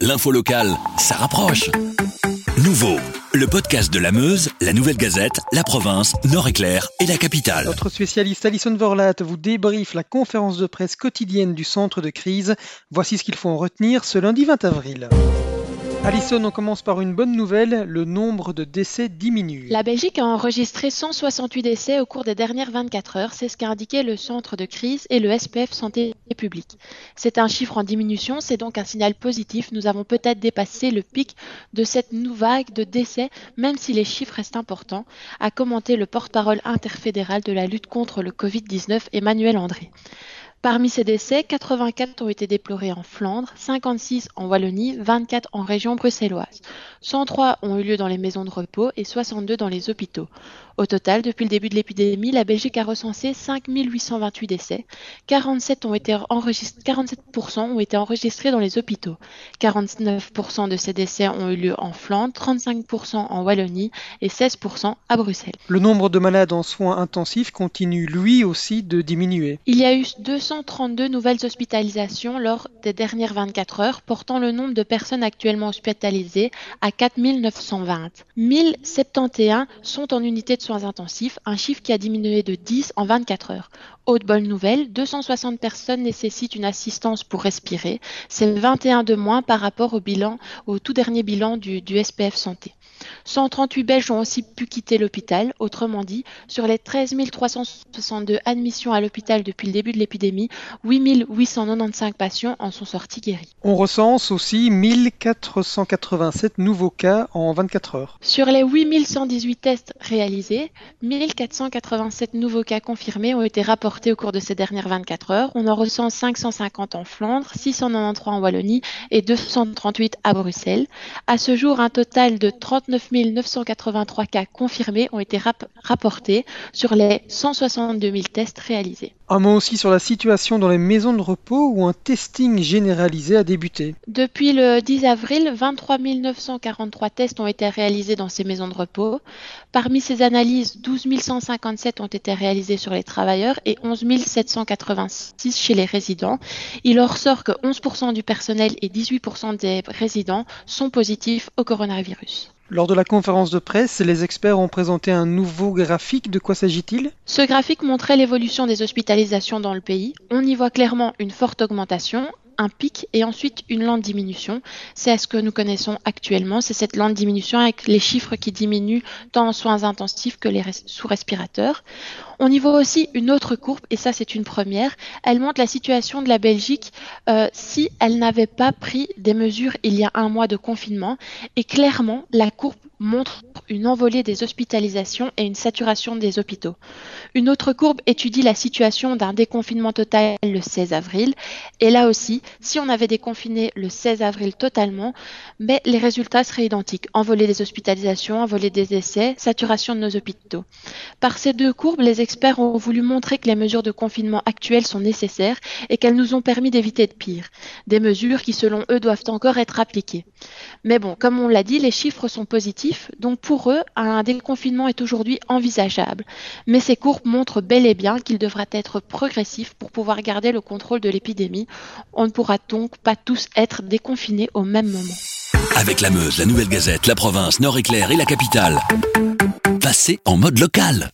L'info locale, ça rapproche. Nouveau, le podcast de la Meuse, la Nouvelle Gazette, la province, Nord-Éclair et la capitale. Notre spécialiste Alison Vorlat vous débriefe la conférence de presse quotidienne du centre de crise. Voici ce qu'il faut en retenir ce lundi 20 avril. Alison, on commence par une bonne nouvelle, le nombre de décès diminue. La Belgique a enregistré 168 décès au cours des dernières 24 heures, c'est ce qu'a indiqué le centre de crise et le SPF Santé publique. C'est un chiffre en diminution, c'est donc un signal positif. Nous avons peut-être dépassé le pic de cette nouvelle vague de décès, même si les chiffres restent importants, a commenté le porte-parole interfédéral de la lutte contre le Covid-19, Emmanuel André. Parmi ces décès, 84 ont été déplorés en Flandre, 56 en Wallonie, 24 en région bruxelloise. 103 ont eu lieu dans les maisons de repos et 62 dans les hôpitaux. Au total, depuis le début de l'épidémie, la Belgique a recensé 5 828 décès. 47, ont été 47% ont été enregistrés dans les hôpitaux. 49% de ces décès ont eu lieu en Flandre, 35% en Wallonie et 16% à Bruxelles. Le nombre de malades en soins intensifs continue lui aussi de diminuer. Il y a eu 232 nouvelles hospitalisations lors des dernières 24 heures, portant le nombre de personnes actuellement hospitalisées à 4 920. 1071 sont en unité de intensifs, un chiffre qui a diminué de 10 en 24 heures. Autre bonne nouvelle, 260 personnes nécessitent une assistance pour respirer. C'est 21 de moins par rapport au bilan, au tout dernier bilan du, du SPF Santé. 138 Belges ont aussi pu quitter l'hôpital. Autrement dit, sur les 13 362 admissions à l'hôpital depuis le début de l'épidémie, 8 895 patients en sont sortis guéris. On recense aussi 1487 nouveaux cas en 24 heures. Sur les 8118 tests réalisés, 1487 nouveaux cas confirmés ont été rapportés au cours de ces dernières 24 heures. On en recense 550 en Flandre, 693 en Wallonie et 238 à Bruxelles. À ce jour, un total de 30 39 983 cas confirmés ont été rapportés sur les 162 000 tests réalisés. Un mot aussi sur la situation dans les maisons de repos où un testing généralisé a débuté. Depuis le 10 avril, 23 943 tests ont été réalisés dans ces maisons de repos. Parmi ces analyses, 12 157 ont été réalisées sur les travailleurs et 11 786 chez les résidents. Il ressort que 11% du personnel et 18% des résidents sont positifs au coronavirus. Lors de la conférence de presse, les experts ont présenté un nouveau graphique. De quoi s'agit-il? Ce graphique montrait l'évolution des hospitalisations dans le pays. On y voit clairement une forte augmentation un pic et ensuite une lente diminution. C'est ce que nous connaissons actuellement, c'est cette lente diminution avec les chiffres qui diminuent tant en soins intensifs que les sous respirateurs. On y voit aussi une autre courbe, et ça c'est une première. Elle montre la situation de la Belgique euh, si elle n'avait pas pris des mesures il y a un mois de confinement. Et clairement, la courbe montre une envolée des hospitalisations et une saturation des hôpitaux. Une autre courbe étudie la situation d'un déconfinement total le 16 avril. Et là aussi, si on avait déconfiné le 16 avril totalement, mais les résultats seraient identiques. Envolée des hospitalisations, envolée des essais, saturation de nos hôpitaux. Par ces deux courbes, les experts ont voulu montrer que les mesures de confinement actuelles sont nécessaires et qu'elles nous ont permis d'éviter de pire. Des mesures qui, selon eux, doivent encore être appliquées. Mais bon, comme on l'a dit, les chiffres sont positifs, donc pour eux, un déconfinement est aujourd'hui envisageable. Mais ces courbes montrent bel et bien qu'il devra être progressif pour pouvoir garder le contrôle de l'épidémie. On ne pourra donc pas tous être déconfinés au même moment. Avec la Meuse, la Nouvelle Gazette, la province, Nord-Éclair et la capitale, passez en mode local.